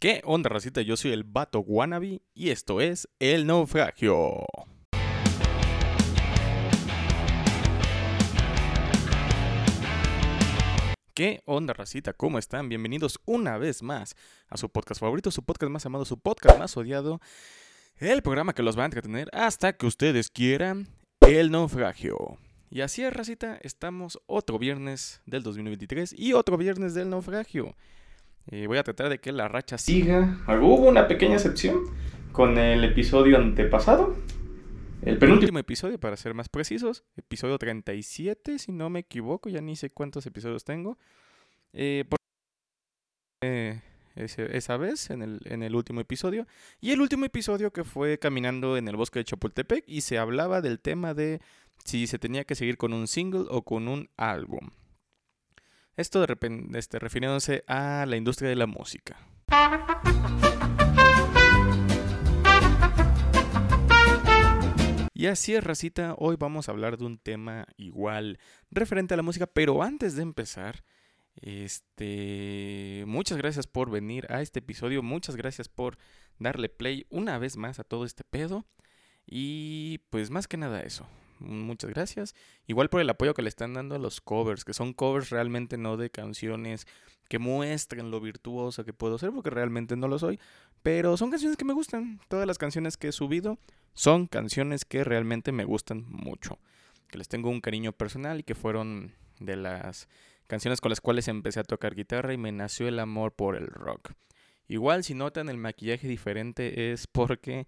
¿Qué onda, racita? Yo soy el Vato Wannabe y esto es El Naufragio. ¿Qué onda, racita? ¿Cómo están? Bienvenidos una vez más a su podcast favorito, su podcast más amado, su podcast más odiado, el programa que los va a entretener hasta que ustedes quieran, El Naufragio. Y así es, racita, estamos otro viernes del 2023 y otro viernes del naufragio. Voy a tratar de que la racha siga. Hubo una pequeña excepción con el episodio antepasado. El penúltimo episodio, para ser más precisos. Episodio 37, si no me equivoco. Ya ni sé cuántos episodios tengo. Eh, eh, esa vez, en el, en el último episodio. Y el último episodio que fue caminando en el bosque de Chapultepec. Y se hablaba del tema de si se tenía que seguir con un single o con un álbum. Esto de repente, este, refiriéndose a la industria de la música. Y así es, racita, hoy vamos a hablar de un tema igual referente a la música, pero antes de empezar, este, muchas gracias por venir a este episodio, muchas gracias por darle play una vez más a todo este pedo y pues más que nada eso, muchas gracias. Igual por el apoyo que le están dando a los covers, que son covers realmente no de canciones que muestren lo virtuoso que puedo ser, porque realmente no lo soy, pero son canciones que me gustan. Todas las canciones que he subido son canciones que realmente me gustan mucho, que les tengo un cariño personal y que fueron de las canciones con las cuales empecé a tocar guitarra y me nació el amor por el rock. Igual si notan el maquillaje diferente es porque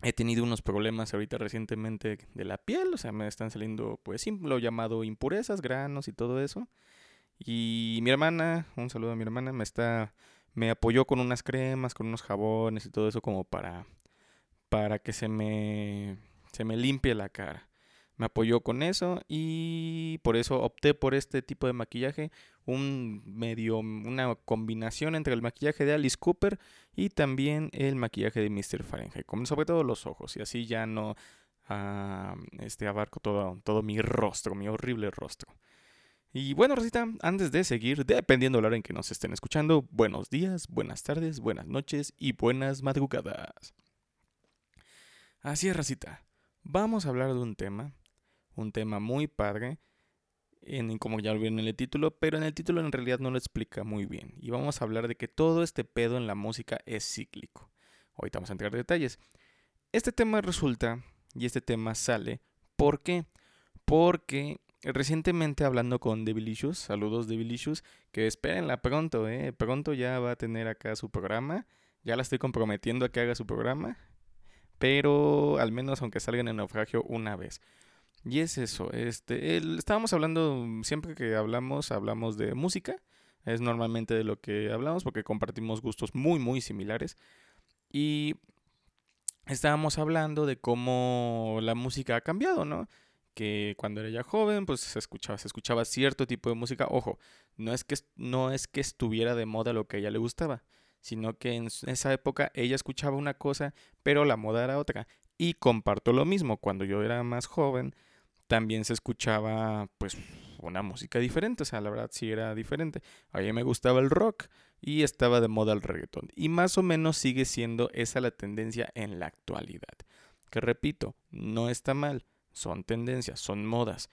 He tenido unos problemas ahorita recientemente de la piel, o sea, me están saliendo, pues, lo llamado impurezas, granos y todo eso. Y mi hermana, un saludo a mi hermana, me está, me apoyó con unas cremas, con unos jabones y todo eso como para, para que se me, se me limpie la cara me apoyó con eso y por eso opté por este tipo de maquillaje, un medio, una combinación entre el maquillaje de Alice Cooper y también el maquillaje de Mr. Fahrenheit, como sobre todo los ojos y así ya no ah, este, abarco todo, todo mi rostro, mi horrible rostro. Y bueno, Rosita, antes de seguir, dependiendo de la hora en que nos estén escuchando, buenos días, buenas tardes, buenas noches y buenas madrugadas. Así es, Rosita. Vamos a hablar de un tema un tema muy padre, en, como ya lo vieron en el título, pero en el título en realidad no lo explica muy bien. Y vamos a hablar de que todo este pedo en la música es cíclico. Ahorita vamos a entrar en detalles. Este tema resulta, y este tema sale, ¿por qué? Porque recientemente hablando con Devilicious, saludos Devilicious, que espérenla pronto, eh, pronto ya va a tener acá su programa. Ya la estoy comprometiendo a que haga su programa, pero al menos aunque salga en naufragio una vez. Y es eso, este, estábamos hablando, siempre que hablamos, hablamos de música, es normalmente de lo que hablamos porque compartimos gustos muy, muy similares. Y estábamos hablando de cómo la música ha cambiado, ¿no? Que cuando era ya joven, pues se escuchaba, se escuchaba cierto tipo de música. Ojo, no es que, no es que estuviera de moda lo que a ella le gustaba, sino que en esa época ella escuchaba una cosa, pero la moda era otra. Y comparto lo mismo, cuando yo era más joven, también se escuchaba pues una música diferente, o sea, la verdad sí era diferente. A mí me gustaba el rock y estaba de moda el reggaetón. Y más o menos sigue siendo esa la tendencia en la actualidad. Que repito, no está mal, son tendencias, son modas.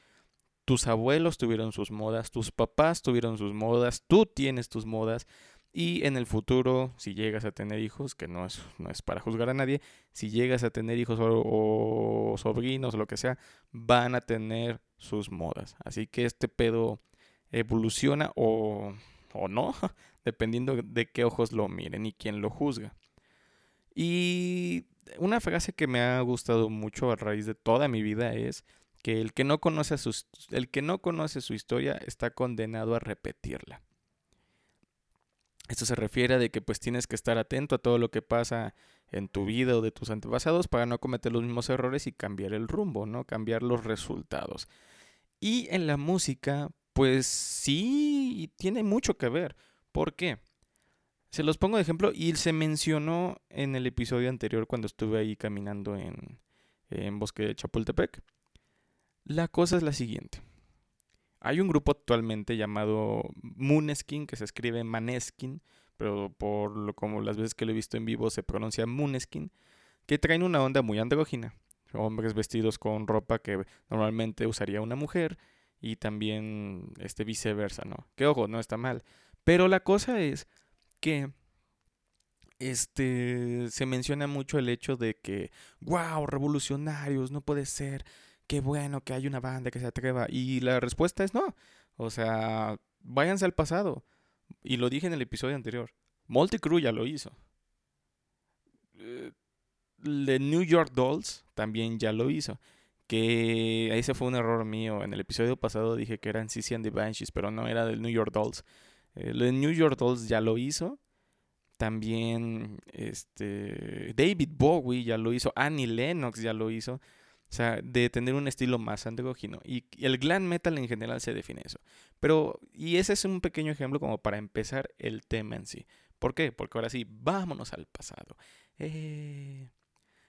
Tus abuelos tuvieron sus modas, tus papás tuvieron sus modas, tú tienes tus modas y en el futuro, si llegas a tener hijos, que no es, no es para juzgar a nadie, si llegas a tener hijos o, sobrinos o lo que sea, van a tener sus modas. Así que este pedo evoluciona o, o no, dependiendo de qué ojos lo miren y quién lo juzga. Y una frase que me ha gustado mucho a raíz de toda mi vida es que el que no conoce, el que no conoce su historia está condenado a repetirla. Esto se refiere a de que pues tienes que estar atento a todo lo que pasa en tu vida o de tus antepasados para no cometer los mismos errores y cambiar el rumbo, ¿no? Cambiar los resultados. Y en la música, pues sí, tiene mucho que ver. ¿Por qué? Se los pongo de ejemplo y se mencionó en el episodio anterior cuando estuve ahí caminando en, en Bosque de Chapultepec. La cosa es la siguiente. Hay un grupo actualmente llamado Mooneskin, que se escribe Maneskin, pero por como las veces que lo he visto en vivo se pronuncia Mooneskin, que traen una onda muy andrógina. Hombres vestidos con ropa que normalmente usaría una mujer y también este viceversa, ¿no? Que ojo, no está mal. Pero la cosa es que este se menciona mucho el hecho de que, wow, revolucionarios, no puede ser, qué bueno que hay una banda que se atreva. Y la respuesta es no. O sea, váyanse al pasado. Y lo dije en el episodio anterior. Multicrew ya lo hizo. The eh, New York Dolls también ya lo hizo. Que ese fue un error mío. En el episodio pasado dije que eran CC and the Banshees, pero no era del New York Dolls. Eh, New York Dolls ya lo hizo. También este, David Bowie ya lo hizo. Annie Lennox ya lo hizo. O sea, de tener un estilo más andrógino. Y el glam metal en general se define eso. Pero, y ese es un pequeño ejemplo como para empezar el tema en sí. ¿Por qué? Porque ahora sí, vámonos al pasado. Eh,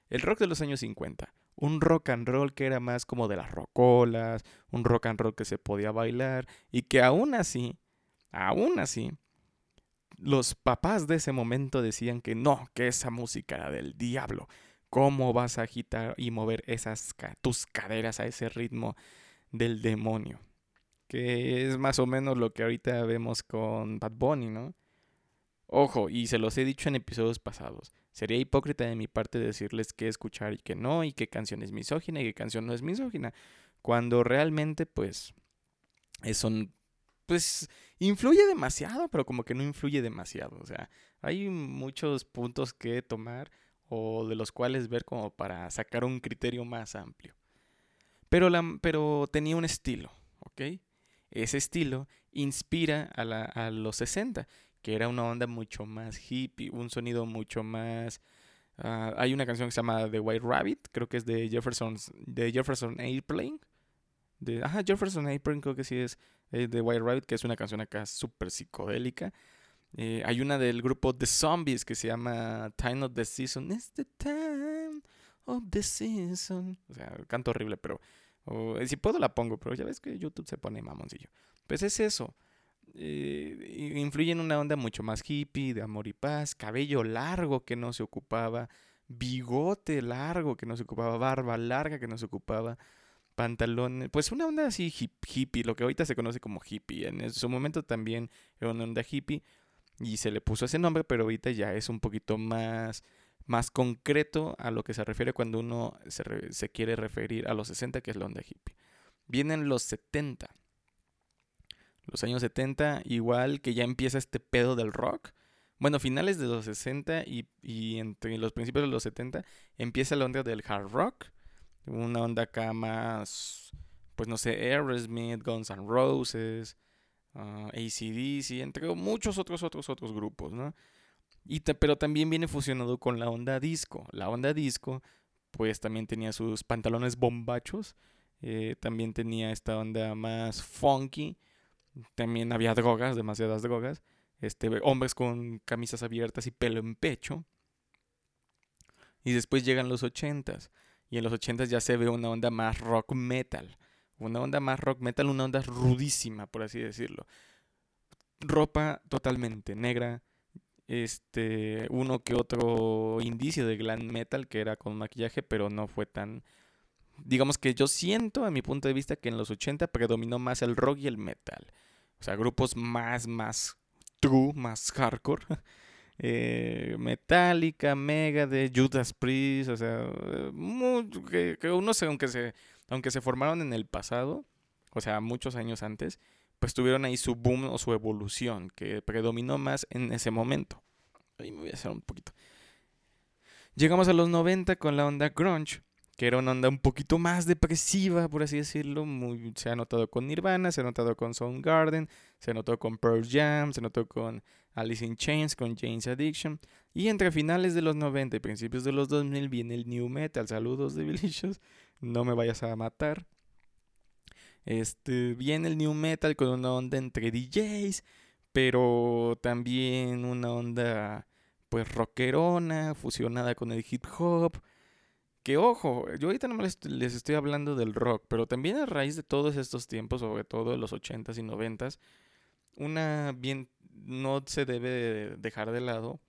el rock de los años 50. Un rock and roll que era más como de las rocolas. Un rock and roll que se podía bailar. Y que aún así, aún así, los papás de ese momento decían que no, que esa música era del diablo cómo vas a agitar y mover esas tus caderas a ese ritmo del demonio. Que es más o menos lo que ahorita vemos con Bad Bunny, ¿no? Ojo, y se los he dicho en episodios pasados. Sería hipócrita de mi parte decirles qué escuchar y qué no, y qué canción es misógina y qué canción no es misógina. Cuando realmente, pues, eso, pues, influye demasiado, pero como que no influye demasiado. O sea, hay muchos puntos que tomar o de los cuales ver como para sacar un criterio más amplio. Pero, la, pero tenía un estilo, ¿ok? Ese estilo inspira a, la, a los 60, que era una onda mucho más hippie, un sonido mucho más... Ah, hay una canción que se llama The White Rabbit, creo que es de Jefferson, de Jefferson Airplane. De, ajá, Jefferson Airplane creo que sí es de eh, White Rabbit, que es una canción acá súper psicodélica. Eh, hay una del grupo The Zombies que se llama Time of the Season. It's the time of the season. O sea, canto horrible, pero eh, si puedo la pongo, pero ya ves que YouTube se pone mamoncillo. Pues es eso. Eh, influye en una onda mucho más hippie, de amor y paz, cabello largo que no se ocupaba, bigote largo que no se ocupaba, barba larga que no se ocupaba, pantalones, pues una onda así hippie, lo que ahorita se conoce como hippie. En su momento también era una onda hippie, y se le puso ese nombre, pero ahorita ya es un poquito más, más concreto a lo que se refiere cuando uno se, quiere referir a los 60, que es la onda hippie. Vienen los 70. Los años 70, igual que ya empieza este pedo del rock. Bueno, finales de los 60 y, y entre los principios de los 70 empieza la onda del hard rock. Una onda acá más, pues no sé, Aerosmith, Guns N' Roses, uh, ACDC, entre muchos otros, otros, otros grupos, ¿no? Y pero también viene fusionado con la onda disco. La onda disco, pues también tenía sus pantalones bombachos, eh, también tenía esta onda más funky, también había drogas, demasiadas drogas, este, hombres con camisas abiertas y pelo en pecho. Y después llegan los ochentas, y en los ochentas ya se ve una onda más rock metal una onda más rock metal, una onda rudísima, por así decirlo. Ropa totalmente negra, este, uno que otro indicio de glam metal que era con maquillaje, pero no fue tan... Digamos que yo siento, a mi punto de vista, que en los 80 predominó más el rock y el metal. O sea, grupos más, más true, más hardcore. eh, Metallica, Mega Judas Priest, o sea, que, que uno, aunque se aunque se formaron en el pasado, o sea, muchos años antes, pues tuvieron ahí su boom o su evolución, que predominó más en ese momento. Ahí me voy a hacer un poquito. Llegamos a los 90 con la onda grunge, que era una onda un poquito más depresiva, por así decirlo. Muy, se ha notado con Nirvana, se ha notado con Soundgarden, se notado con Pearl Jam, se notó con Alice in Chains, con Jane's Addiction. Y entre finales de los 90 y principios de los 2000 viene el New Metal. Saludos, Devilicious no me vayas a matar. Este, viene el new metal con una onda entre DJs, pero también una onda pues rockerona, fusionada con el hip hop. Que ojo, yo ahorita no les, les estoy hablando del rock, pero también a raíz de todos estos tiempos, sobre todo de los 80s y 90s, una bien no se debe dejar de lado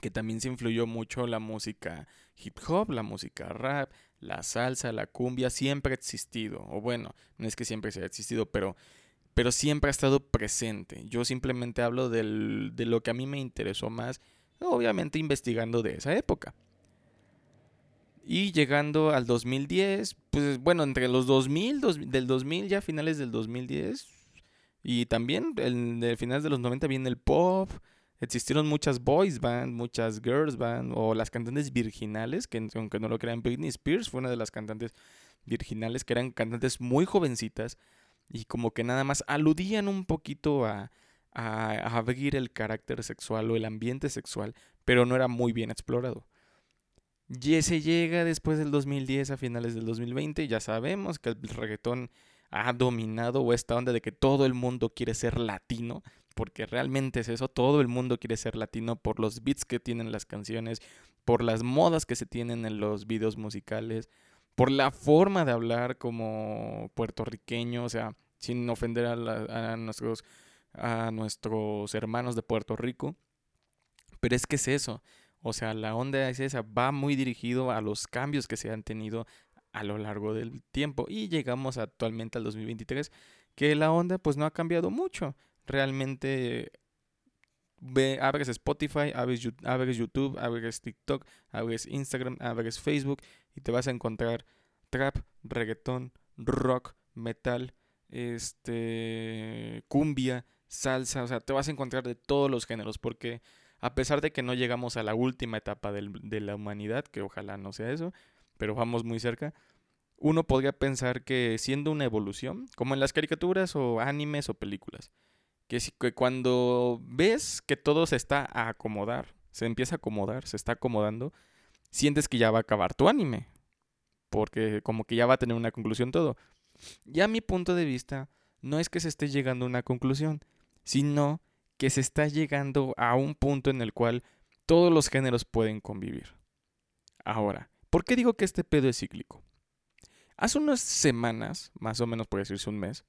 que también se influyó mucho la música hip hop, la música rap, la salsa, la cumbia, siempre ha existido. O bueno, no es que siempre se haya existido, pero, pero siempre ha estado presente. Yo simplemente hablo del, de lo que a mí me interesó más, obviamente investigando de esa época. Y llegando al 2010, pues bueno, entre los 2000, del 2000 ya finales del 2010, y también el, de finales de los 90 viene el pop, existieron muchas boys band, muchas girls band o las cantantes virginales, que aunque no lo crean, Britney Spears fue una de las cantantes virginales que eran cantantes muy jovencitas y como que nada más aludían un poquito a, a, abrir el carácter sexual o el ambiente sexual, pero no era muy bien explorado. Y se llega después del 2010 a finales del 2020, ya sabemos que el reggaetón ha dominado o esta onda de que todo el mundo quiere ser latino, porque realmente es eso, todo el mundo quiere ser latino por los beats que tienen las canciones, por las modas que se tienen en los videos musicales, por la forma de hablar como puertorriqueño, o sea, sin ofender a, nuestros, a nuestros hermanos de Puerto Rico. Pero es que es eso, o sea, la onda es esa, va muy dirigido a los cambios que se han tenido a lo largo del tiempo y llegamos actualmente al 2023 que la onda pues no ha cambiado mucho. Realmente ve, abres Spotify, abres, YouTube, abres TikTok, abres Instagram, abres Facebook y te vas a encontrar trap, reggaetón, rock, metal, este, cumbia, salsa, o sea, te vas a encontrar de todos los géneros porque a pesar de que no llegamos a la última etapa de la humanidad, que ojalá no sea eso, pero vamos muy cerca, uno podría pensar que siendo una evolución, como en las caricaturas o animes o películas, que, que cuando ves que todo se está a acomodar, se empieza a acomodar, se está acomodando, sientes que ya va a acabar tu anime. Porque como que ya va a tener una conclusión todo. Ya mi punto de vista no es que se esté llegando a una conclusión, sino que se está llegando a un punto en el cual todos los géneros pueden convivir. Ahora, ¿por qué digo que este pedo es cíclico? Hace unas semanas, más o menos por decirse un mes,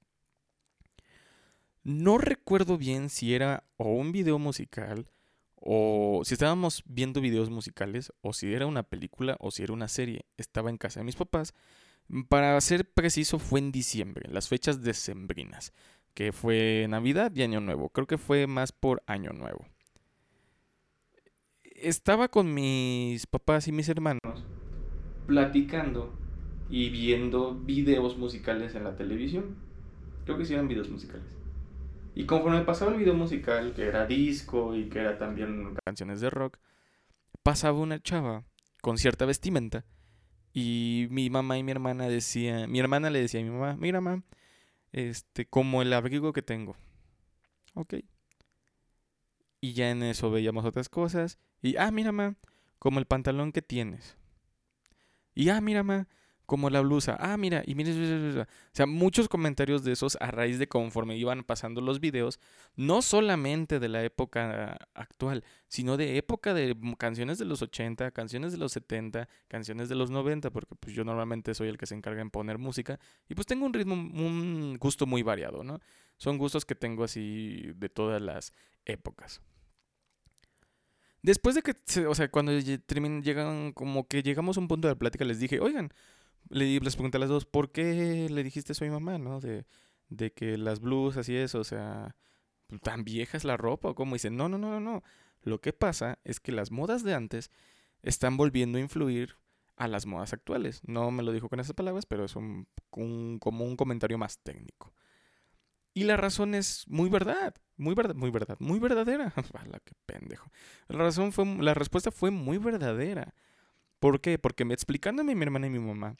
no recuerdo bien si era o un video musical o si estábamos viendo videos musicales o si era una película o si era una serie. Estaba en casa de mis papás. Para ser preciso fue en diciembre, las fechas decembrinas, que fue Navidad y Año Nuevo. Creo que fue más por Año Nuevo. Estaba con mis papás y mis hermanos platicando y viendo videos musicales en la televisión. Creo que sí eran videos musicales. Y conforme pasaba el video musical, que era disco y que era también canciones de rock, pasaba una chava con cierta vestimenta y mi mamá y mi hermana decían, mi hermana le decía a mi mamá, mira mamá, este, como el abrigo que tengo. Ok. Y ya en eso veíamos otras cosas. Y, ah, mira, mamá, como el pantalón que tienes. Y, ah, mira, mamá, como la blusa. Ah, mira, y mire, o sea, muchos comentarios de esos a raíz de conforme iban pasando los videos, no solamente de la época actual, sino de época de canciones de los 80, canciones de los 70, canciones de los 90, porque pues yo normalmente soy el que se encarga en poner música y pues tengo un ritmo, un gusto muy variado, ¿no? Son gustos que tengo así de todas las épocas. Después de que, o sea, cuando llegan, como que llegamos a un punto de la plática, les dije, oigan, le, les pregunté a las dos, ¿por qué le dijiste eso a mi mamá, no? De, de que las blusas y eso, o sea, tan vieja es la ropa o cómo. dicen, no, no, no, no, no. Lo que pasa es que las modas de antes están volviendo a influir a las modas actuales. No me lo dijo con esas palabras, pero es un, como un comentario más técnico. Y la razón es muy verdad, muy verdad, muy verdad, muy verdadera. ¡Hala, qué pendejo! La razón fue, la respuesta fue muy verdadera. ¿Por qué? Porque me explicándome mi hermana y mi mamá,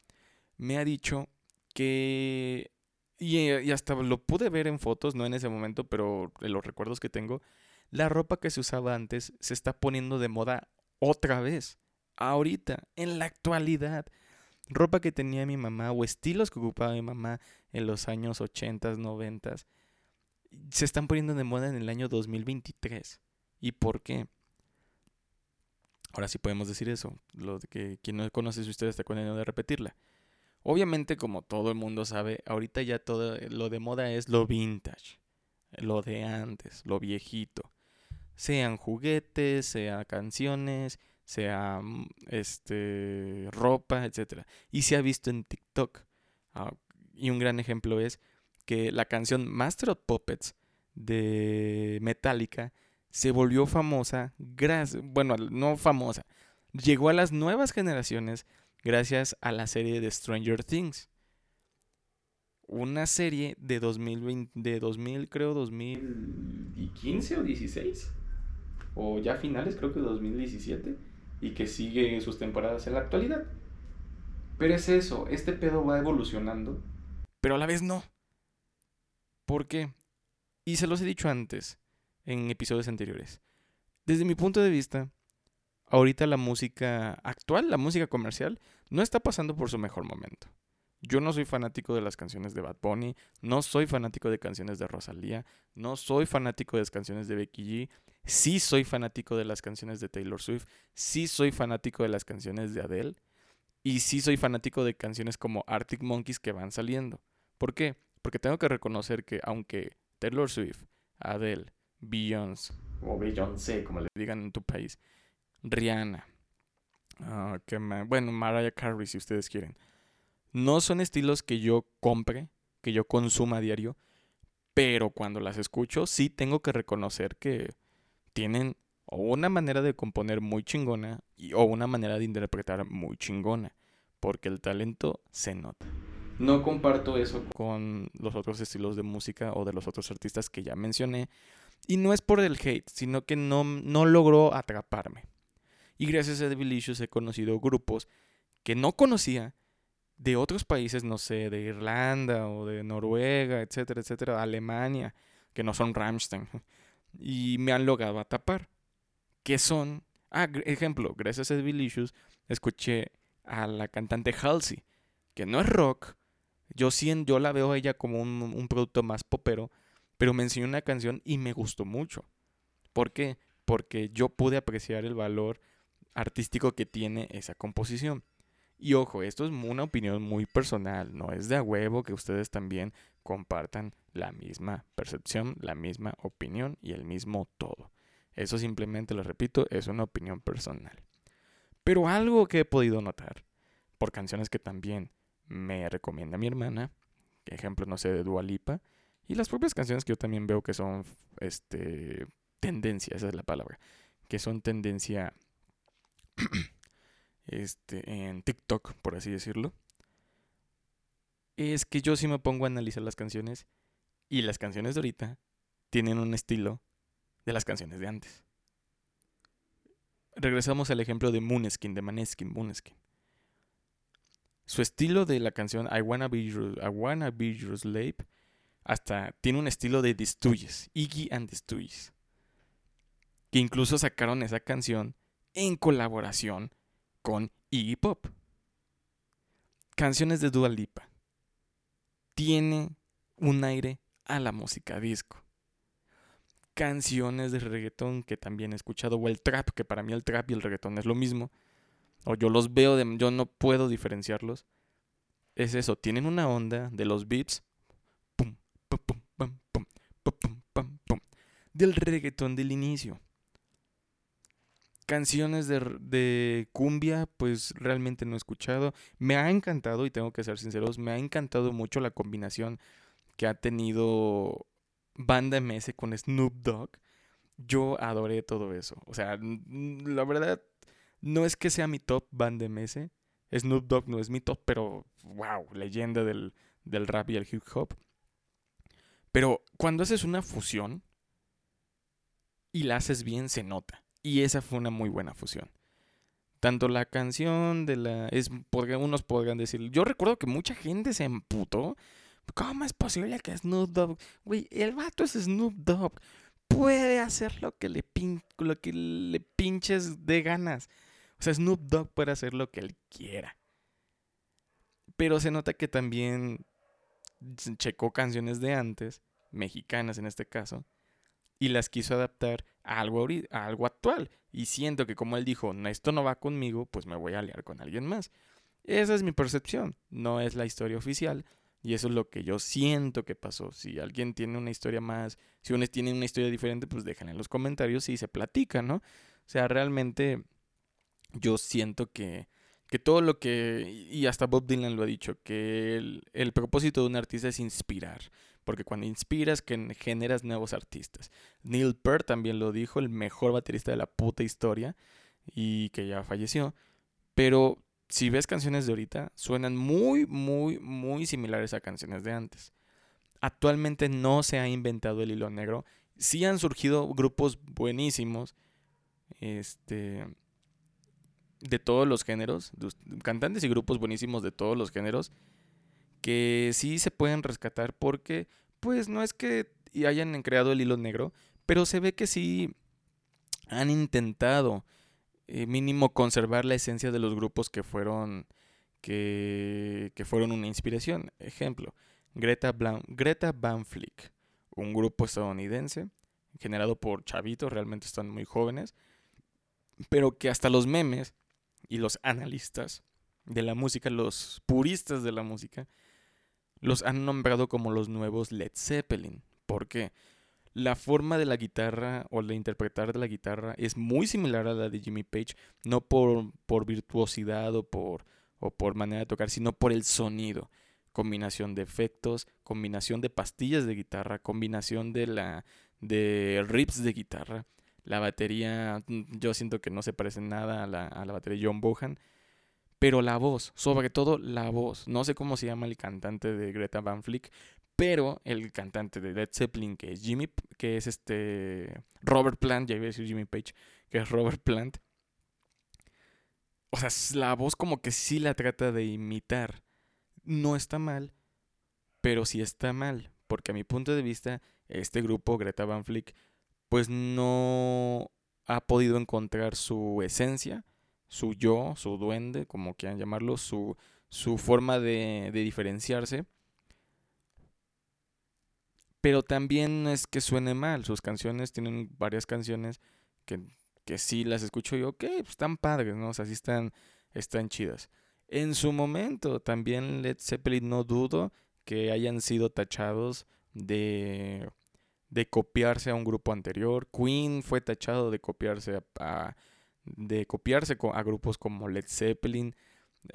me ha dicho que... Eh, y, hasta lo pude ver en fotos, no en ese momento, pero en los recuerdos que tengo, la ropa que se usaba antes se está poniendo de moda otra vez, ahorita, en la actualidad. Ropa que tenía mi mamá o estilos que ocupaba mi mamá en los años 80, 90, se están poniendo de moda en el año 2023. ¿Y por qué? Ahora sí podemos decir eso, lo que quien no conoce su historia está condenado de repetirla. Obviamente, como todo el mundo sabe, ahorita ya todo lo de moda es lo vintage. lo de antes, lo viejito. Sean juguetes, sea canciones, sea mm, este ropa, etc. Y se ha visto en TikTok. Ah, y un gran ejemplo es que la canción Master of Puppets de Metallica se volvió famosa, bueno, no famosa, llegó a las nuevas generaciones gracias a la serie de Stranger Things. Una serie de 2020, de 2000, creo 2015 o 16, o ya finales, creo que 2017, y que sigue sus temporadas en la actualidad. Pero es eso, este pedo va evolucionando, pero a la vez no. ¿Por qué? Y se los he dicho antes, en episodios anteriores. Desde mi punto de vista, ahorita la música actual, la música comercial, no está pasando por su mejor momento. Yo no soy fanático de las canciones de Bad Bunny, no soy fanático de canciones de Rosalía, no soy fanático de las canciones de Becky G, sí soy fanático de las canciones de Taylor Swift, sí soy fanático de las canciones de Adele y sí soy fanático de canciones como Arctic Monkeys que van saliendo. ¿Por qué? Porque tengo que reconocer que aunque Taylor Swift, Adele, Beyoncé o Beyoncé, como le digan en tu país, Rihanna, ah, bueno, Mariah Carey si ustedes quieren, no son estilos que yo compre, que yo consuma a diario, pero cuando las escucho sí tengo que reconocer que tienen o una manera de componer muy chingona y, o una manera de interpretar muy chingona, porque el talento se nota. No comparto eso con los otros estilos de música o de los otros artistas que ya mencioné. Y no es por el hate, sino que no, no logró atraparme. Y gracias a Devilicious he conocido grupos que no conocía de otros países, no sé, de Irlanda o de Noruega, etcétera, etcétera, Alemania, que no son Rammstein. Y me han logrado atrapar. Que son, ah, ejemplo, gracias a Devilicious escuché a la cantante Halsey, que no es rock, yo sí, yo la veo a ella como un, producto más popero, pero me enseñó una canción y me gustó mucho. ¿Por qué? Porque yo pude apreciar el valor artístico que tiene esa composición. Y ojo, esto es una opinión muy personal, no es de a huevo que ustedes también compartan la misma percepción, la misma opinión y el mismo todo. Eso simplemente, lo repito, es una opinión personal. Pero algo que he podido notar, por canciones que también me recomienda mi hermana, ejemplo, no sé, de Dualipa, y las propias canciones que yo también veo que son, este, tendencia, esa es la palabra, que son tendencia, este, en TikTok, por así decirlo, es que yo sí me pongo a analizar las canciones y las canciones de ahorita tienen un estilo de las canciones de antes. Regresamos al ejemplo de Mooneskin, de Maneskin, Mooneskin. Su estilo de la canción I Wanna Be Your, Slave hasta tiene un estilo de Distuyes, Iggy and Distuyes. Que incluso sacaron esa canción en colaboración con Iggy Pop. Canciones de Dua Lipa. Tiene un aire a la música disco. Canciones de reggaetón que también he escuchado, o el trap, que para mí el trap y el reggaetón es lo mismo o yo los veo, de, yo no puedo diferenciarlos, es eso, tienen una onda de los beats pum, pum, pum, pum, pum, pum, del reggaetón del inicio. Canciones de, de, cumbia, pues realmente no he escuchado. Me ha encantado, y tengo que ser sinceros, me ha encantado mucho la combinación que ha tenido Banda MS con Snoop Dogg. Yo adoré todo eso. O sea, la verdad, no es que sea mi top band de MS. Snoop Dogg no es mi top, pero wow, leyenda del, del rap y el hip hop. Pero cuando haces una fusión y la haces bien, se nota. Y esa fue una muy buena fusión. Tanto la canción de la. Es, unos podrían decir. Yo recuerdo que mucha gente se emputó. ¿Cómo es posible que Snoop Dogg. Güey, el vato es Snoop Dogg. Puede hacer lo que le, pin, lo que le pinches de ganas. O sea, Snoop Dogg puede hacer lo que él quiera. Pero se nota que también checó canciones de antes, mexicanas en este caso, y las quiso adaptar a algo, a algo actual. Y siento que como él dijo, no, esto no va conmigo, pues me voy a aliar con alguien más. Esa es mi percepción. No es la historia oficial, Y eso es lo que yo siento que pasó. Si alguien tiene una historia más, si uno tiene una historia diferente, pues déjenla en los comentarios y se platica, ¿no? O sea, realmente yo siento que, que todo lo que, y hasta Bob Dylan lo ha dicho, que el, el propósito de un artista es inspirar. Porque cuando inspiras, que generas nuevos artistas. Neil Peart también lo dijo, el mejor baterista de la puta historia, y que ya falleció. Pero si ves canciones de ahorita, suenan muy, muy, muy similares a canciones de antes. Actualmente no se ha inventado el hilo negro. Sí han surgido grupos buenísimos. Este. De todos los géneros. Cantantes y grupos buenísimos de todos los géneros. Que sí se pueden rescatar porque. Pues no es que hayan creado el hilo negro. Pero se ve que sí han intentado eh, mínimo conservar la esencia de los grupos que fueron, que, que fueron una inspiración. Ejemplo, Greta, Greta Van Fleet, un grupo estadounidense generado por chavitos, realmente están muy jóvenes, pero que hasta los memes y los analistas de la música, los puristas de la música, los han nombrado como los nuevos Led Zeppelin. ¿Por qué? La forma de la guitarra o de interpretar de la guitarra es muy similar a la de Jimmy Page, no por, por virtuosidad o por, o por manera de tocar, sino por el sonido. Combinación de efectos, combinación de pastillas de guitarra, combinación de la de riffs de guitarra. La batería, mm, yo siento que no se parece nada a la, a la batería de John Bohan. Pero la voz, sobre todo la voz. No sé cómo se llama el cantante de Greta Van Fleet, pero el cantante de Led Zeppelin, que es Jimmy, que es este Robert Plant, ya iba a decir Jimmy Page, que es Robert Plant. O sea, la voz como que sí la trata de imitar. No está mal, pero sí está mal, porque a mi punto de vista, este grupo, Greta Van Fleet, pues no ha podido encontrar su esencia, su yo, su duende, como quieran llamarlo, su, su forma de diferenciarse pero también es que suene mal. Sus canciones tienen varias canciones que, que sí las escucho yo, que pues, están padres, ¿no? O sea, sí están, están chidas. En su momento, también Led Zeppelin no dudo que hayan sido tachados de, de copiarse a un grupo anterior. Queen fue tachado de copiarse a, de copiarse a grupos como Led Zeppelin.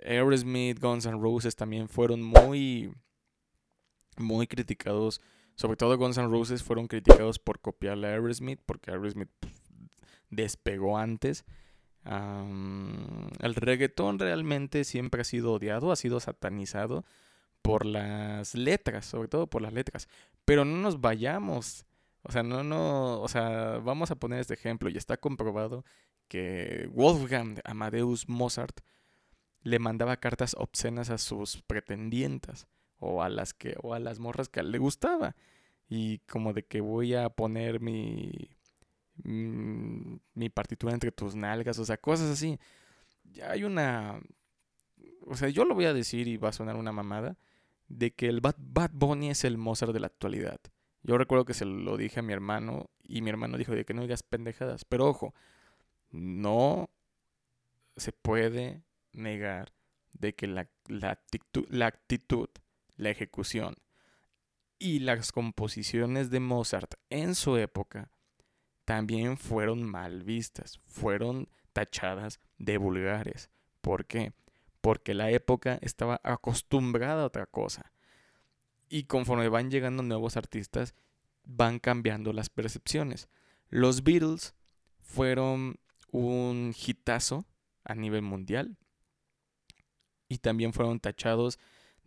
Aerosmith, Guns N' Roses también fueron muy muy criticados sobre todo Guns N' Roses fueron criticados por copiar a Aerosmith, porque Aerosmith despegó antes. el reggaetón realmente siempre ha sido odiado, ha sido satanizado por las letras, sobre todo por las letras. Pero no nos vayamos. O sea, no, no, o sea, vamos a poner este ejemplo y está comprobado que Wolfgang Amadeus Mozart le mandaba cartas obscenas a sus pretendientas o a las que o a las morras que le gustaba y como de que voy a poner mi mm, mi partitura entre tus nalgas, o sea, cosas así. Ya hay una o sea, yo lo voy a decir y va a sonar una mamada de que el Bad, Bad Bunny es el Mozart de la actualidad. Yo recuerdo que se lo dije a mi hermano y mi hermano dijo de que no digas pendejadas, pero ojo, no se puede negar de que la, la, actitud, la actitud la ejecución y las composiciones de Mozart en su época también fueron mal vistas, fueron tachadas de vulgares. ¿Por qué? Porque la época estaba acostumbrada a otra cosa. Y conforme van llegando nuevos artistas, van cambiando las percepciones. Los Beatles fueron un hitazo a nivel mundial y también fueron tachados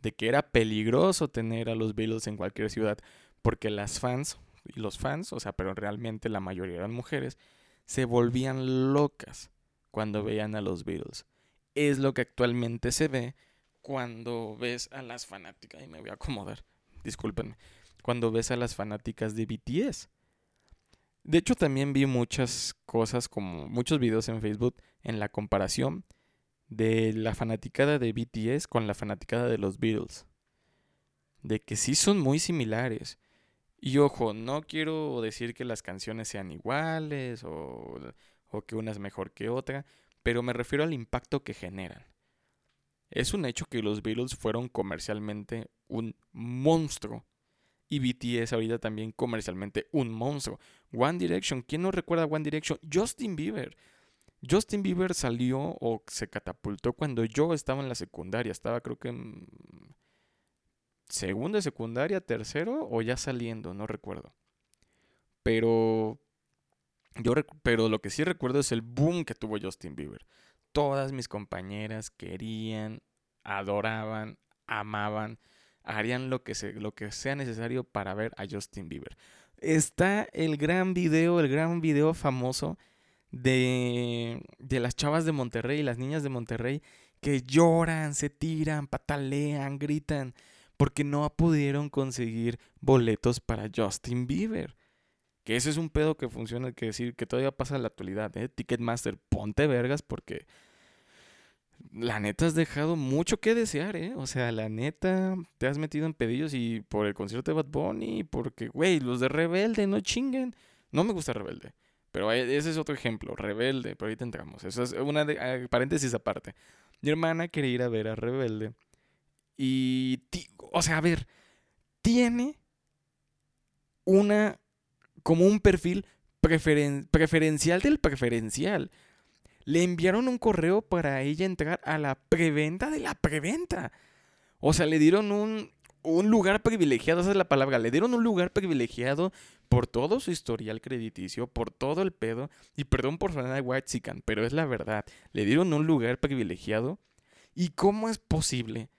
de que era peligroso tener a los Beatles en cualquier ciudad, porque las fans, los fans, o sea, pero realmente la mayoría eran mujeres, se volvían locas cuando veían a los Beatles. Es lo que actualmente se ve cuando ves a las fanáticas, y me voy a acomodar, discúlpenme, cuando ves a las fanáticas de BTS. De hecho, también vi muchas cosas como muchos videos en Facebook en la comparación de la fanaticada de BTS con la fanaticada de los Beatles. De que sí son muy similares. Y ojo, no quiero decir que las canciones sean iguales o, o que una es mejor que otra, pero me refiero al impacto que generan. Es un hecho que los Beatles fueron comercialmente un monstruo. Y BTS ahorita también comercialmente un monstruo. One Direction, ¿quién no recuerda One Direction? Justin Bieber. Justin Bieber salió o se catapultó cuando yo estaba en la secundaria. Estaba creo que en segunda secundaria, tercero o ya saliendo, no recuerdo. Pero yo pero lo que sí recuerdo es el boom que tuvo Justin Bieber. Todas mis compañeras querían, adoraban, amaban, harían lo que, lo que sea necesario para ver a Justin Bieber. Está el gran video, el gran video famoso de, de las chavas de Monterrey, las niñas de Monterrey, que lloran, se tiran, patalean, gritan, porque no pudieron conseguir boletos para Justin Bieber. Que ese es un pedo que funciona, que decir, que todavía pasa en la actualidad, ¿eh? Ticketmaster, ponte vergas porque la neta has dejado mucho que desear, ¿eh? O sea, la neta te has metido en pedillos y por el concierto de Bad Bunny, porque, güey, los de Rebelde, no chinguen. No me gusta Rebelde. Pero ese es otro ejemplo, Rebelde, pero ahorita entramos. Eso es una de, ah, paréntesis aparte. Mi hermana quiere ir a ver a Rebelde. Y, o sea, a ver, tiene una como un perfil preferencial del preferencial. Le enviaron un correo para ella entrar a la preventa de la preventa. O sea, le dieron un, un lugar privilegiado, esa es la palabra, le dieron un lugar privilegiado por todo su historial crediticio, por todo el pedo, y perdón por sonar de White pero es la verdad, le dieron un lugar privilegiado. ¿Y cómo es posible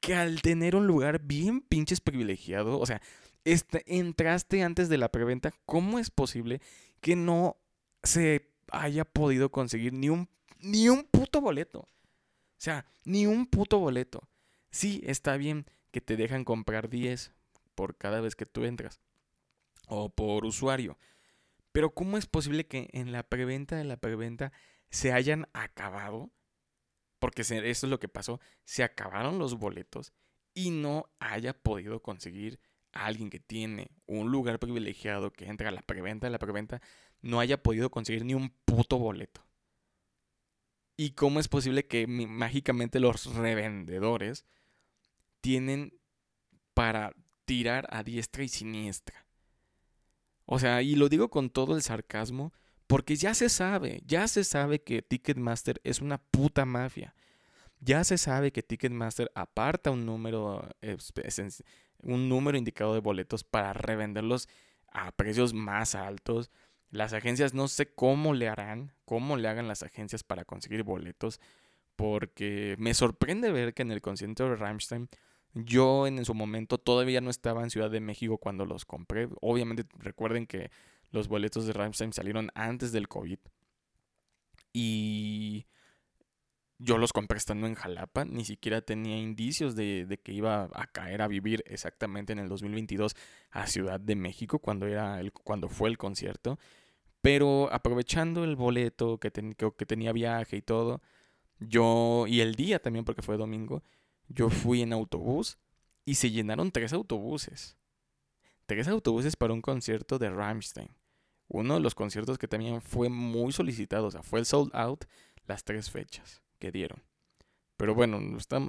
que al tener un lugar bien pinches privilegiado, o sea, este, entraste antes de la preventa, ¿cómo es posible que no se haya podido conseguir ni un, ni un puto boleto? O sea, ni un puto boleto. Sí, está bien que te dejan comprar 10 por cada vez que tú entras o por usuario. Pero ¿cómo es posible que en la preventa de la preventa se hayan acabado? Porque eso es lo que pasó. Se acabaron los boletos y no haya podido conseguir alguien que tiene un lugar privilegiado que entra a la preventa de la preventa no haya podido conseguir ni un puto boleto. ¿Y cómo es posible que mágicamente los revendedores tienen para tirar a diestra y siniestra? O sea, y lo digo con todo el sarcasmo, porque ya se sabe, ya se sabe que Ticketmaster es una puta mafia. Ya se sabe que Ticketmaster aparta un número un número indicado de boletos para revenderlos a precios más altos. Las agencias no sé cómo le harán, cómo le hagan las agencias para conseguir boletos, porque me sorprende ver que en el concierto de Rammstein yo en su momento todavía no estaba en Ciudad de México cuando los compré. Obviamente recuerden que los boletos de Rammstein salieron antes del COVID. Y yo los compré estando en Jalapa, ni siquiera tenía indicios de, que iba a caer a vivir exactamente en el 2022 a Ciudad de México cuando, era el, cuando fue el concierto. Pero aprovechando el boleto que, que tenía viaje y todo, yo, y el día también porque fue domingo, yo fui en autobús y se llenaron tres autobuses. Tres autobuses para un concierto de Rammstein. Uno de los conciertos que también fue muy solicitado, o sea, fue el sold out las tres fechas que dieron. Pero bueno,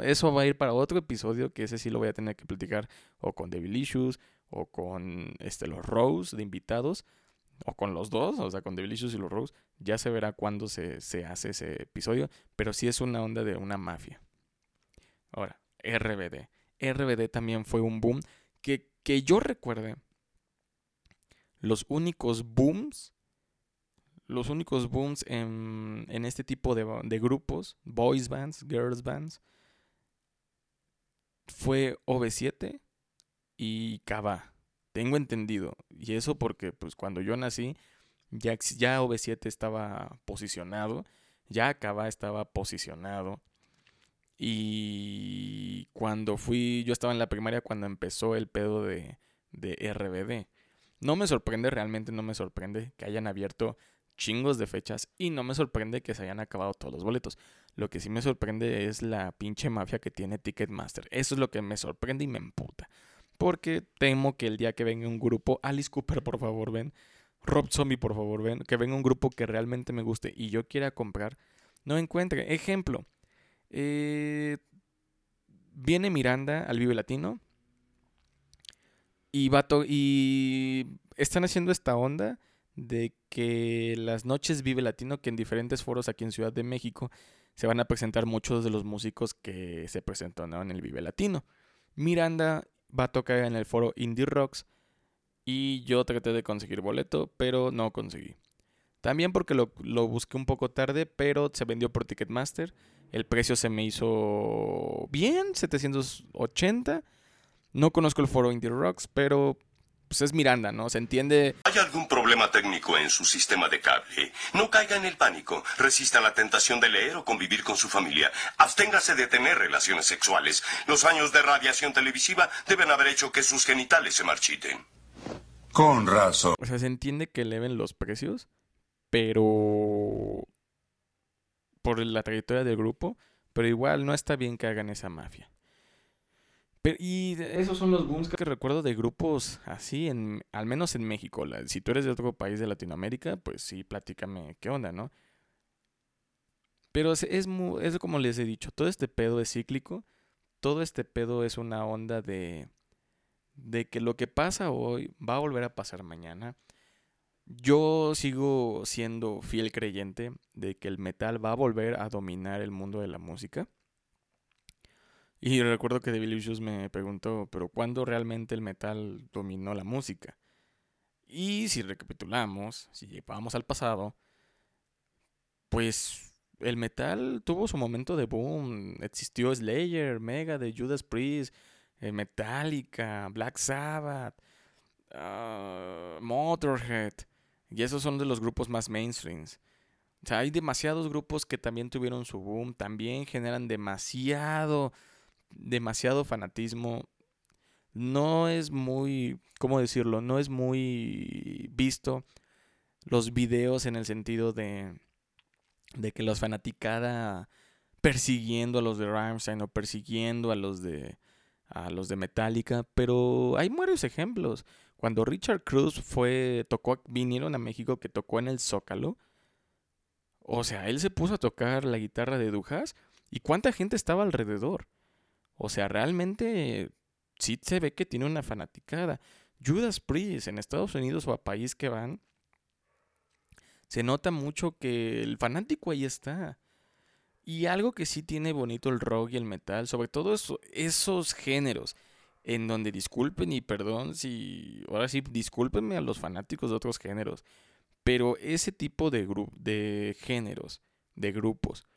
eso va a ir para otro episodio que ese sí lo voy a tener que platicar o con Devil Issues o con este, los Rose de invitados o con los dos, o sea, con Devil Issues y los Rose. Ya se verá cuándo se, se hace ese episodio, pero sí es una onda de una mafia. Ahora, RBD. RBD también fue un boom que, que yo recuerde. Los únicos booms los únicos booms en, este tipo de, grupos, boys bands, girls bands, fue OV7 y Kaba. Tengo entendido. Y eso porque pues cuando yo nací, ya, ya OV7 estaba posicionado, ya Kaba estaba posicionado. Y cuando fui, yo estaba en la primaria cuando empezó el pedo de, de RBD. No me sorprende, realmente no me sorprende que hayan abierto chingos de fechas y no me sorprende que se hayan acabado todos los boletos. Lo que sí me sorprende es la pinche mafia que tiene Ticketmaster. Eso es lo que me sorprende y me emputa. Porque temo que el día que venga un grupo, Alice Cooper, por favor, ven. Rob Zombie, por favor, ven. Que venga un grupo que realmente me guste y yo quiera comprar, no encuentre. Ejemplo. Eh, viene Miranda al Vive Latino y, y están haciendo esta onda de que las noches Vive Latino, que en diferentes foros aquí en Ciudad de México se van a presentar muchos de los músicos que se presentaron en el Vive Latino. Miranda va a tocar en el foro Indie Rocks y yo traté de conseguir boleto, pero no conseguí. También porque lo, busqué un poco tarde, pero se vendió por Ticketmaster. El precio se me hizo bien, 780. No conozco el foro Indie Rocks, pero pues es Miranda, ¿no? Se entiende. ¿Hay algún problema técnico en su sistema de cable? No caiga en el pánico. Resista la tentación de leer o convivir con su familia. Absténgase de tener relaciones sexuales. Los años de radiación televisiva deben haber hecho que sus genitales se marchiten. Con razón. O sea, se entiende que eleven los precios, pero. Por la trayectoria del grupo, pero igual no está bien que hagan esa mafia y esos son los booms que recuerdo de grupos así, en, al menos en México. si tú eres de otro país de Latinoamérica, pues sí, platícame qué onda, ¿no? Pero es, es, es como les he dicho, todo este pedo es cíclico. Todo este pedo es una onda de, de que lo que pasa hoy va a volver a pasar mañana. Yo sigo siendo fiel creyente de que el metal va a volver a dominar el mundo de la música. Y recuerdo que Devilicious me preguntó, pero ¿cuándo realmente el metal dominó la música? Y si recapitulamos, si vamos al pasado, pues el metal tuvo su momento de boom. Existió Slayer, Mega de Judas Priest, eh, Metallica, Black Sabbath, uh, Motorhead. Y esos son de los grupos más mainstreams. O sea, hay demasiados grupos que también tuvieron su boom, también generan demasiado demasiado fanatismo. No es muy, ¿cómo decirlo? No es muy visto los videos en el sentido de, de que los fanaticada persiguiendo a los de Rammstein o persiguiendo a los de a los de Metallica, pero hay varios ejemplos. Cuando Richard Cruz fue tocó vinieron a México que tocó en el Zócalo, o sea, él se puso a tocar la guitarra de Dujas y cuánta gente estaba alrededor. O sea, realmente sí se ve que tiene una fanaticada. Judas Priest en Estados Unidos o a país que van, se nota mucho que el fanático ahí está. Y algo que sí tiene bonito el rock y el metal, sobre todo esos géneros, en donde disculpen y perdón si, ahora sí, discúlpenme a los fanáticos de otros géneros, pero ese tipo de, de géneros, de grupos,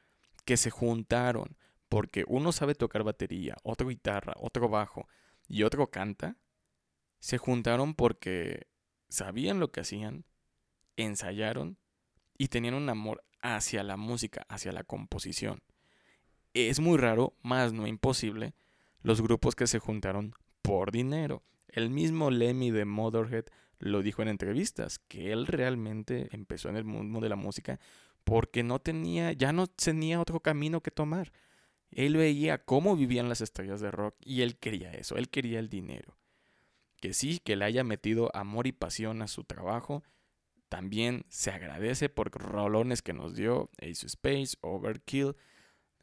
que se juntaron porque uno sabe tocar batería, otro guitarra, otro bajo y otro canta, se juntaron porque sabían lo que hacían, ensayaron y tenían un amor hacia la música, hacia la composición. Es muy raro, más no imposible, los grupos que se juntaron por dinero. El mismo Lemmy de Motherhead lo dijo en entrevistas, que él realmente empezó en el mundo de la música porque no tenía, ya no tenía otro camino que tomar. Él veía cómo vivían las estrellas de rock y él quería eso, él quería el dinero. Que sí, que le haya metido amor y pasión a su trabajo, también se agradece por rolones que nos dio Ace of Space, Overkill,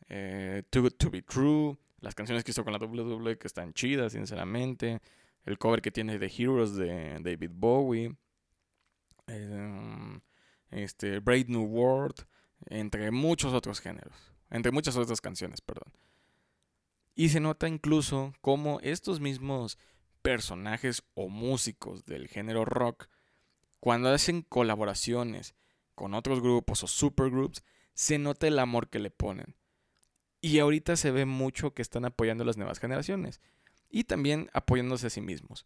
eh, Good To Be True, las canciones que hizo con la WWE que están chidas, sinceramente, el cover que tiene de Heroes de David Bowie, eh, este, Brave New World, entre muchos otros géneros entre muchas otras canciones, perdón. Y se nota incluso cómo estos mismos personajes o músicos del género rock, cuando hacen colaboraciones con otros grupos o supergroups, se nota el amor que le ponen. Y ahorita se ve mucho que están apoyando a las nuevas generaciones y también apoyándose a sí mismos.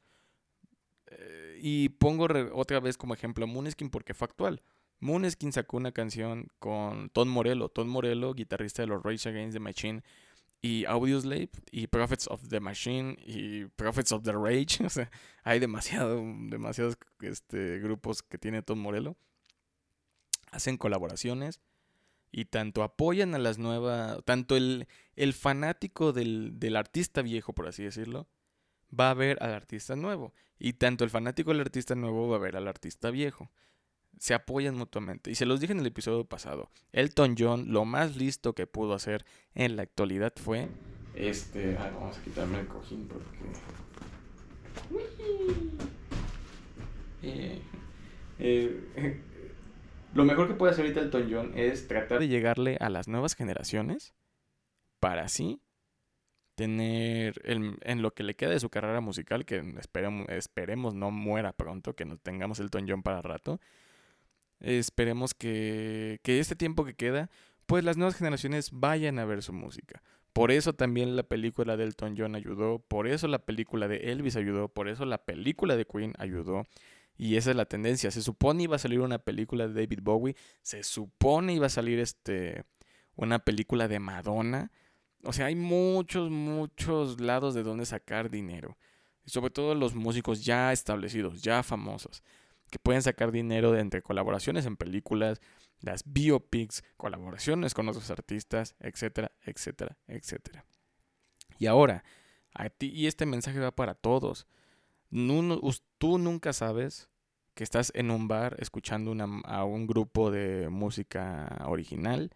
Eh, y pongo otra vez como ejemplo a Mooneskin porque fue actual. Mooneskin sacó una canción con Tom Morello. Tom Morello, guitarrista de los Rage Against the Machine y Audioslave y Prophets of the Machine y Prophets of the Rage. O sea, hay demasiado, demasiados este, grupos que tiene Tom Morello. Hacen colaboraciones y tanto apoyan a las nuevas, tanto el, el fanático del, del artista viejo, por así decirlo, va a ver al artista nuevo. Y tanto el fanático del artista nuevo va a ver al artista viejo se apoyan mutuamente. Y se los dije en el episodio pasado, Elton John lo más listo que pudo hacer en la actualidad fue Este, ah, vamos a quitarme el cojín porque... Eh, eh, lo mejor que puede hacer ahorita Elton John es tratar de llegarle a las nuevas generaciones para así tener en lo que le queda de su carrera musical, que esperemos, esperemos no muera pronto, que no tengamos Elton John para rato. Esperemos que, que este tiempo que queda, pues las nuevas generaciones vayan a ver su música. Por eso también la película de Elton John ayudó, por eso la película de Elvis ayudó, por eso la película de Queen ayudó. Y esa es la tendencia. Se supone iba a salir una película de David Bowie, se supone iba a salir este una película de Madonna. O sea, hay muchos, muchos lados de donde sacar dinero. Y sobre todo los músicos ya establecidos, ya famosos, que pueden sacar dinero de entre colaboraciones en películas, las biopics, colaboraciones con otros artistas, etcétera, etcétera, etcétera. Y ahora, a ti, y este mensaje va para todos. tú nunca sabes que estás en un bar escuchando a un grupo de música original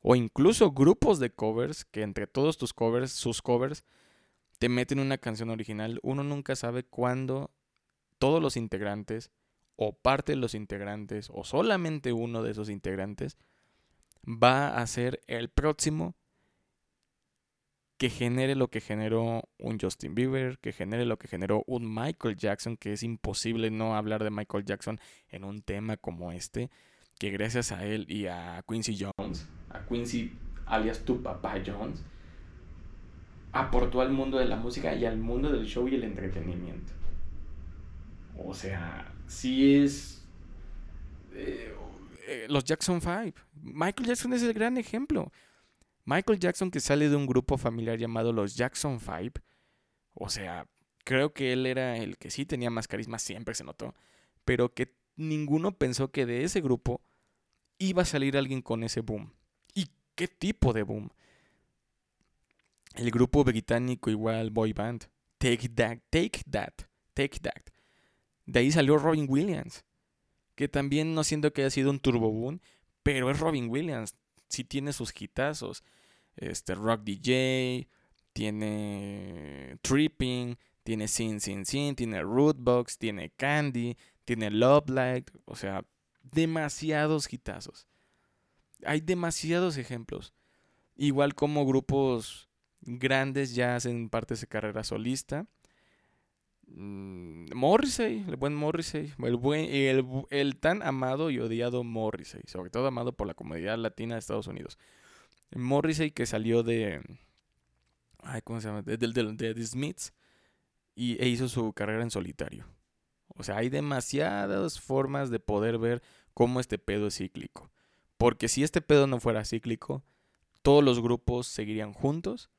o incluso grupos de covers que entre todos tus covers, sus covers, te meten una canción original. Uno nunca sabe cuándo todos los integrantes o parte de los integrantes o solamente uno de esos integrantes va a ser el próximo que genere lo que generó un Justin Bieber, que genere lo que generó un Michael Jackson, que es imposible no hablar de Michael Jackson en un tema como este, que gracias a él y a Quincy Jones, a Quincy alias tu papá Jones, aportó al mundo de la música y al mundo del show y el entretenimiento. O sea, sí es... Eh, eh, los Jackson 5. Michael Jackson es el gran ejemplo. Michael Jackson que sale de un grupo familiar llamado los Jackson 5. O sea, creo que él era el que sí tenía más carisma, siempre se notó. Pero que ninguno pensó que de ese grupo iba a salir alguien con ese boom. ¿Y qué tipo de boom? El grupo británico igual boy band. Take that, take that, take that. De ahí salió Robin Williams. Que también no siento que haya sido un turbo boom, pero es Robin Williams sí tiene sus hitazos. Este, Rock DJ, tiene Tripping, tiene Sin Sin Sin, tiene Rootbox, tiene Candy, tiene Love Light, o sea, demasiados hitazos. Hay demasiados ejemplos. Igual como grupos grandes ya hacen parte de carrera solista. Mm, Morrissey, el buen Morrissey, el, buen, el, el, tan amado y odiado Morrissey, sobre todo amado por la comunidad latina de Estados Unidos. Morrissey que salió de, ¿cómo se llama? De, de, Smiths y, e hizo su carrera en solitario. O sea, hay demasiadas formas de poder ver cómo este pedo es cíclico. Porque si este pedo no fuera cíclico, todos los grupos seguirían juntos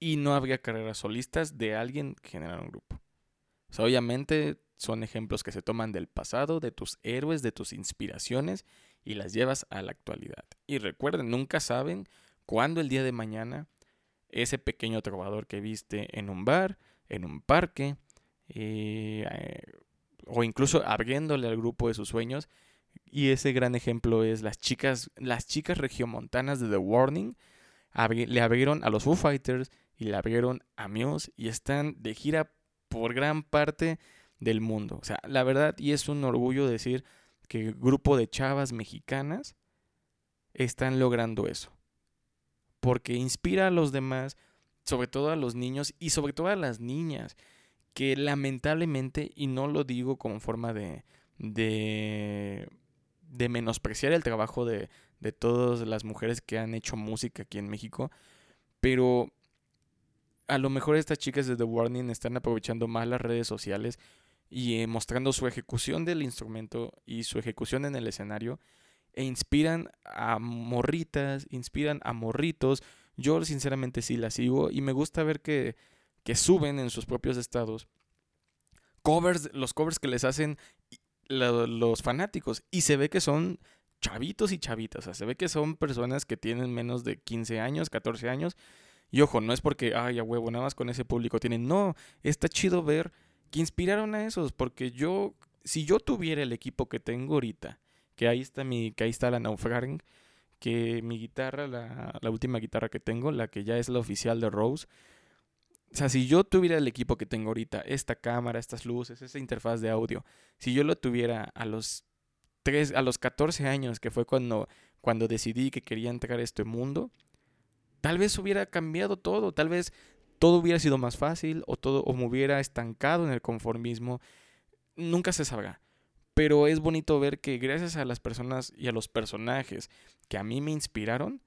y no habría carreras solistas de alguien que generara un grupo obviamente son ejemplos que se toman del pasado, de tus héroes, de tus inspiraciones y las llevas a la actualidad. Y recuerden, nunca saben cuándo el día de mañana ese pequeño trovador que viste en un bar, en un parque, eh, o incluso abriéndole al grupo de sus sueños. Y ese gran ejemplo es las chicas, las chicas regiomontanas de The Warning. le abrieron a los Foo Fighters y le abrieron a Muse y están de gira por gran parte del mundo. O sea, la verdad, y es un orgullo decir que el grupo de chavas mexicanas están logrando eso. Porque inspira a los demás, sobre todo a los niños y sobre todo a las niñas, que lamentablemente, y no lo digo como forma de, de, de menospreciar el trabajo de, de todas las mujeres que han hecho música aquí en México, pero a lo mejor estas chicas de The Warning están aprovechando más las redes sociales y eh, mostrando su ejecución del instrumento y su ejecución en el escenario e inspiran a morritas, inspiran a morritos. Yo sinceramente sí las sigo y me gusta ver que, que suben en sus propios estados covers, los covers que les hacen los fanáticos y se ve que son chavitos y chavitas, se ve que son personas que tienen menos de 15 años, 14 años y ojo, no es porque, ay, a huevo, nada más con ese público tienen. No, está chido ver que inspiraron a esos, porque yo, si yo tuviera el equipo que tengo ahorita, que ahí está mi, que ahí está la Naufragen, que mi guitarra, la, última guitarra que tengo, la que ya es la oficial de Rose, o sea, si yo tuviera el equipo que tengo ahorita, esta cámara, estas luces, esta interfaz de audio, si yo lo tuviera a los tres, a los 14 años, que fue cuando, cuando decidí que quería entrar a este mundo, tal vez hubiera cambiado todo, tal vez todo hubiera sido más fácil o todo o me hubiera estancado en el conformismo. Nunca se sabrá. Pero es bonito ver que gracias a las personas y a los personajes que a mí me inspiraron,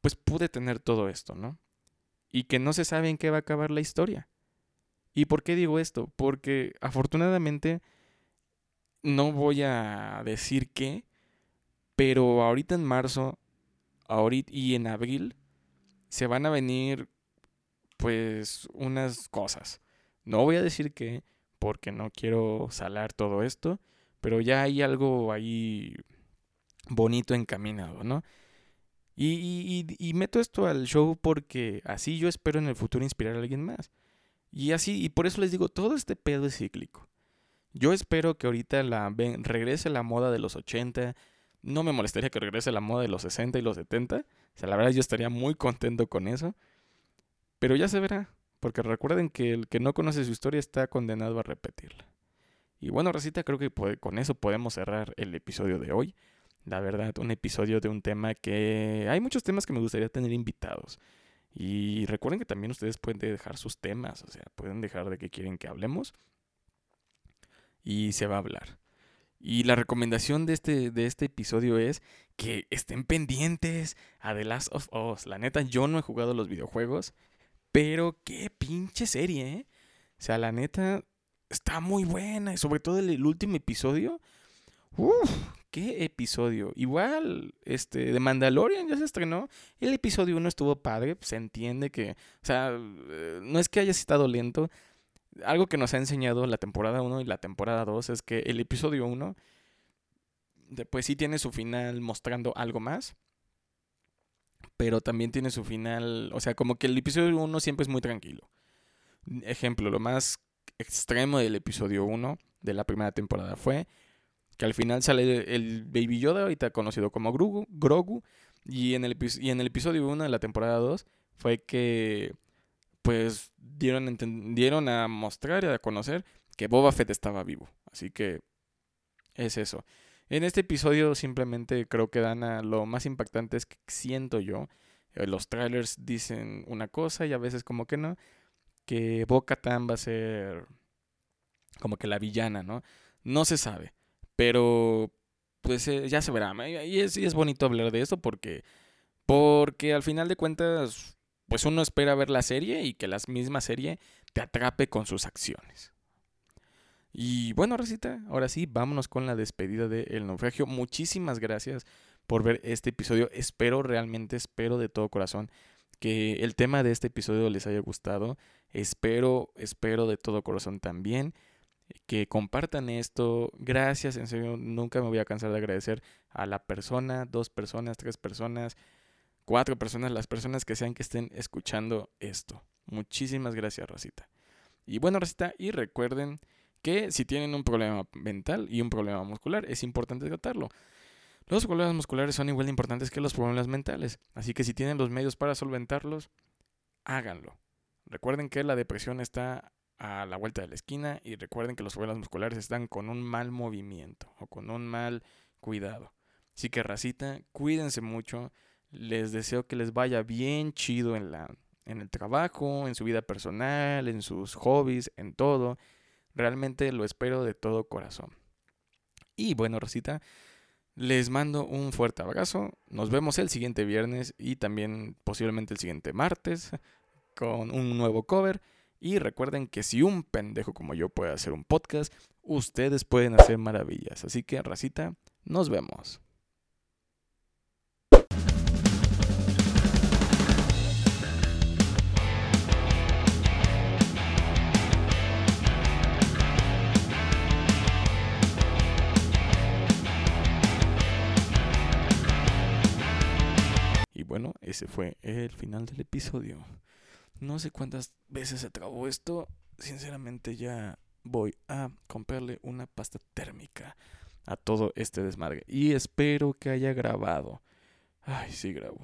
pues pude tener todo esto, ¿no? Y que no se sabe en qué va a acabar la historia. ¿Y por qué digo esto? Porque afortunadamente no voy a decir qué, pero ahorita en marzo ahorita y en abril se van a venir pues unas cosas. No voy a decir qué, porque no quiero salar todo esto, pero ya hay algo ahí bonito encaminado, ¿no? Y, meto esto al show porque así yo espero en el futuro inspirar a alguien más. Y así, y por eso les digo, todo este pedo es cíclico. Yo espero que ahorita la regrese la moda de los 80. No me molestaría que regrese la moda de los 60 y los 70. O sea, la verdad yo estaría muy contento con eso. Pero ya se verá. Porque recuerden que el que no conoce su historia está condenado a repetirla. Y bueno, Recita, creo que con eso podemos cerrar el episodio de hoy. La verdad, un episodio de un tema que hay muchos temas que me gustaría tener invitados. Y recuerden que también ustedes pueden dejar sus temas, o sea, pueden dejar de que quieren que hablemos. Y se va a hablar. Y la recomendación de este, de este episodio es que estén pendientes a The Last of Us. La neta, yo no he jugado los videojuegos, pero qué pinche serie, ¿eh? O sea, la neta, está muy buena. Y sobre todo el, último episodio. Uf, qué episodio. Igual, este, de Mandalorian ya se estrenó. El episodio 1 estuvo padre. Se entiende que, o sea, eh, no es que haya estado lento. Algo que nos ha enseñado la temporada 1 y la temporada 2 es que el episodio 1, pues sí tiene su final mostrando algo más. Pero también tiene su final, o sea, como que el episodio 1 siempre es muy tranquilo. Ejemplo, lo más extremo del episodio 1 de la primera temporada fue que al final sale el Baby Yoda, ahorita conocido como Grogu, Grogu y, en el, y en el episodio 1 de la temporada 2 fue que pues dieron, dieron a mostrar y a conocer que Boba Fett estaba vivo. Así que es eso. En este episodio simplemente creo que dan lo más impactante es que siento yo. Eh, los trailers dicen una cosa y a veces como que no que Boca Tan va a ser como que la villana, ¿no? No se sabe, pero pues eh, ya se verá. Y es, y es bonito hablar de esto porque, porque al final de cuentas, pues uno espera ver la serie y que la misma serie te atrape con sus acciones. Y bueno, Recita, ahora sí, vámonos con la despedida de El Naufragio. Muchísimas gracias por ver este episodio. Espero, realmente espero de todo corazón que el tema de este episodio les haya gustado. Espero, espero de todo corazón también que compartan esto. Gracias, en serio, nunca me voy a cansar de agradecer a la persona, dos personas, tres personas, cuatro personas, las personas que sean que estén escuchando esto. Muchísimas gracias, Rosita. Y bueno, Rosita, y recuerden que si tienen un problema mental y un problema muscular, es importante tratarlo. Los problemas musculares son igual de importantes que los problemas mentales, así que si tienen los medios para solventarlos, háganlo. Recuerden que la depresión está a la vuelta de la esquina y recuerden que los problemas musculares están con un mal movimiento o con un mal cuidado. Así que racita, cuídense mucho. Les deseo que les vaya bien chido en la en el trabajo, en su vida personal, en sus hobbies, en todo. Realmente lo espero de todo corazón. Y bueno, Rosita, les mando un fuerte abrazo. Nos vemos el siguiente viernes y también posiblemente el siguiente martes con un nuevo cover. Y recuerden que si un pendejo como yo puede hacer un podcast, ustedes pueden hacer maravillas. Así que, racita, nos vemos. Bueno, ese fue el final del episodio. No sé cuántas veces se trabó esto. Sinceramente ya voy a comprarle una pasta térmica a todo este desmadre. Y espero que haya grabado. Ay, sí grabo.